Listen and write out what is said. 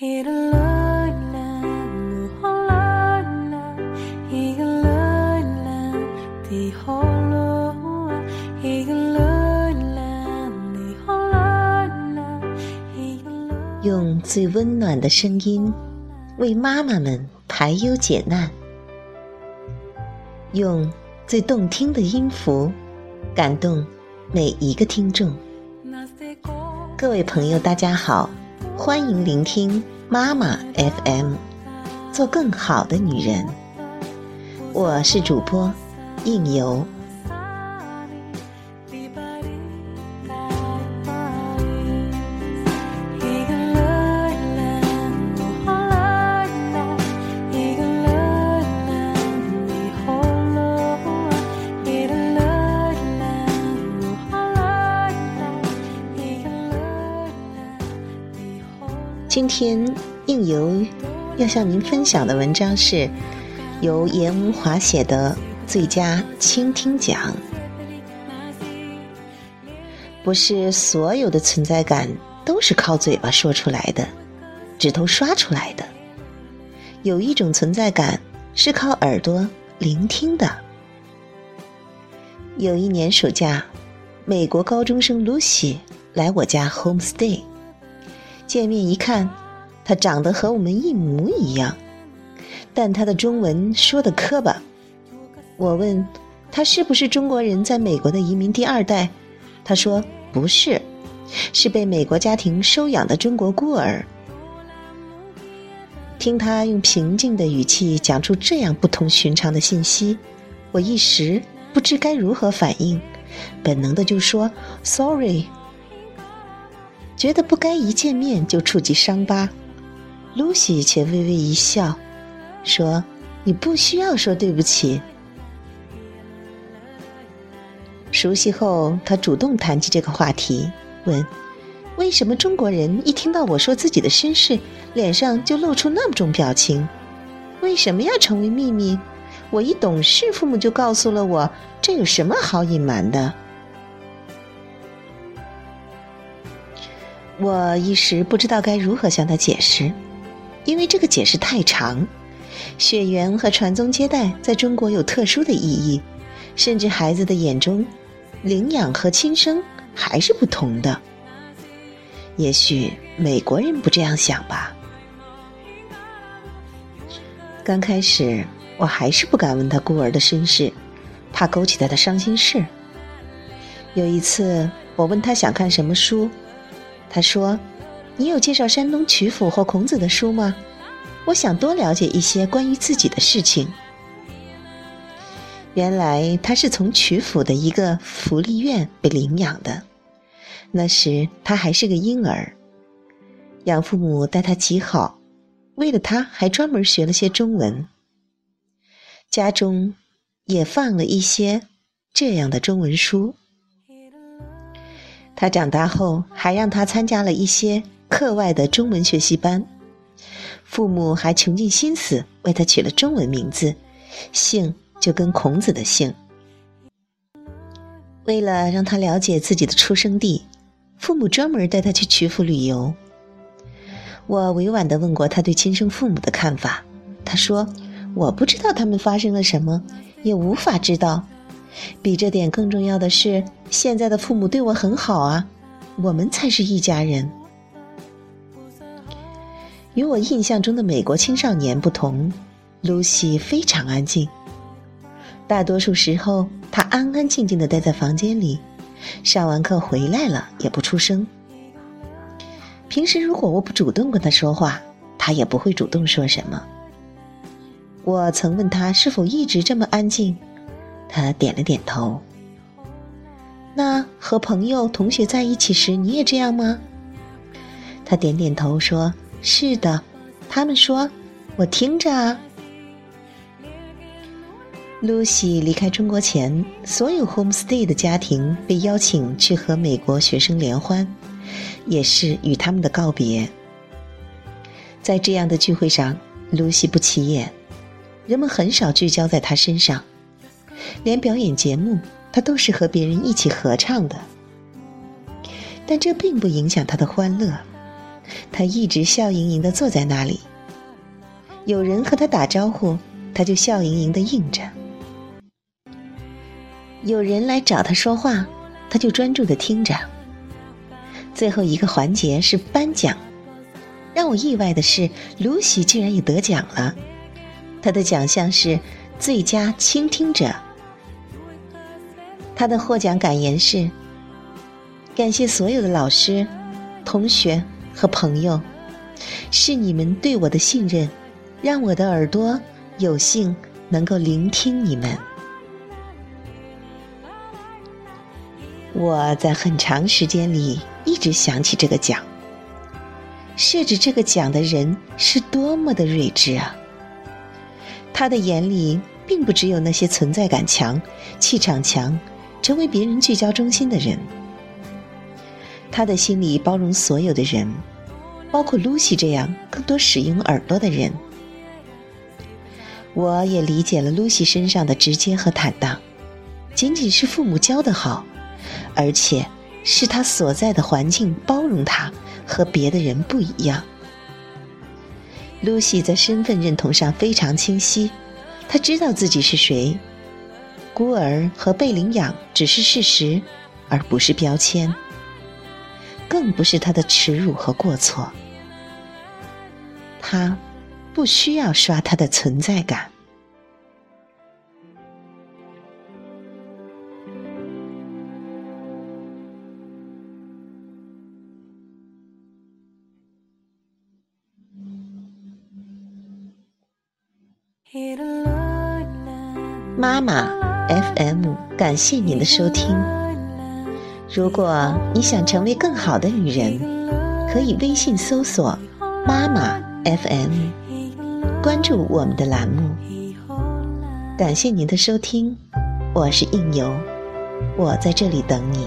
用最温暖的声音为妈妈们排忧解难，用最动听的音符感动每一个听众。各位朋友，大家好，欢迎聆听妈妈 FM，做更好的女人。我是主播应由。今天应由要向您分享的文章是由严文华写的《最佳倾听奖》。不是所有的存在感都是靠嘴巴说出来的，指头刷出来的。有一种存在感是靠耳朵聆听的。有一年暑假，美国高中生 Lucy 来我家 home stay。见面一看，他长得和我们一模一样，但他的中文说的磕巴。我问他是不是中国人在美国的移民第二代，他说不是，是被美国家庭收养的中国孤儿。听他用平静的语气讲出这样不同寻常的信息，我一时不知该如何反应，本能的就说 “sorry”。觉得不该一见面就触及伤疤露西却微微一笑，说：“你不需要说对不起。”熟悉后，他主动谈起这个话题，问：“为什么中国人一听到我说自己的身世，脸上就露出那么种表情？为什么要成为秘密？我一懂事，父母就告诉了我，这有什么好隐瞒的？”我一时不知道该如何向他解释，因为这个解释太长。血缘和传宗接代在中国有特殊的意义，甚至孩子的眼中，领养和亲生还是不同的。也许美国人不这样想吧。刚开始我还是不敢问他孤儿的身世，怕勾起他的伤心事。有一次我问他想看什么书。他说：“你有介绍山东曲阜或孔子的书吗？我想多了解一些关于自己的事情。”原来他是从曲阜的一个福利院被领养的，那时他还是个婴儿，养父母待他极好，为了他还专门学了些中文。家中也放了一些这样的中文书。他长大后，还让他参加了一些课外的中文学习班。父母还穷尽心思为他取了中文名字，姓就跟孔子的姓。为了让他了解自己的出生地，父母专门带他去曲阜旅游。我委婉地问过他对亲生父母的看法，他说：“我不知道他们发生了什么，也无法知道。”比这点更重要的是，现在的父母对我很好啊，我们才是一家人。与我印象中的美国青少年不同露西非常安静。大多数时候，她安安静静的待在房间里，上完课回来了也不出声。平时如果我不主动跟她说话，她也不会主动说什么。我曾问她是否一直这么安静。他点了点头。那和朋友、同学在一起时，你也这样吗？他点点头，说：“是的。”他们说：“我听着啊。” Lucy 离开中国前，所有 homestay 的家庭被邀请去和美国学生联欢，也是与他们的告别。在这样的聚会上，Lucy 不起眼，人们很少聚焦在她身上。连表演节目，他都是和别人一起合唱的，但这并不影响他的欢乐。他一直笑盈盈的坐在那里。有人和他打招呼，他就笑盈盈的应着；有人来找他说话，他就专注的听着。最后一个环节是颁奖，让我意外的是，露西竟然也得奖了。她的奖项是最佳倾听者。他的获奖感言是：感谢所有的老师、同学和朋友，是你们对我的信任，让我的耳朵有幸能够聆听你们。我在很长时间里一直想起这个奖。设置这个奖的人是多么的睿智啊！他的眼里并不只有那些存在感强、气场强、成为别人聚焦中心的人，他的心里包容所有的人，包括露西这样更多使用耳朵的人。我也理解了露西身上的直接和坦荡，仅仅是父母教的好。而且，是他所在的环境包容他，和别的人不一样。露西在身份认同上非常清晰，她知道自己是谁，孤儿和被领养只是事实，而不是标签，更不是他的耻辱和过错。他不需要刷他的存在感。妈妈 FM，感谢您的收听。如果你想成为更好的女人，可以微信搜索“妈妈 FM”，关注我们的栏目。感谢您的收听，我是应由，我在这里等你。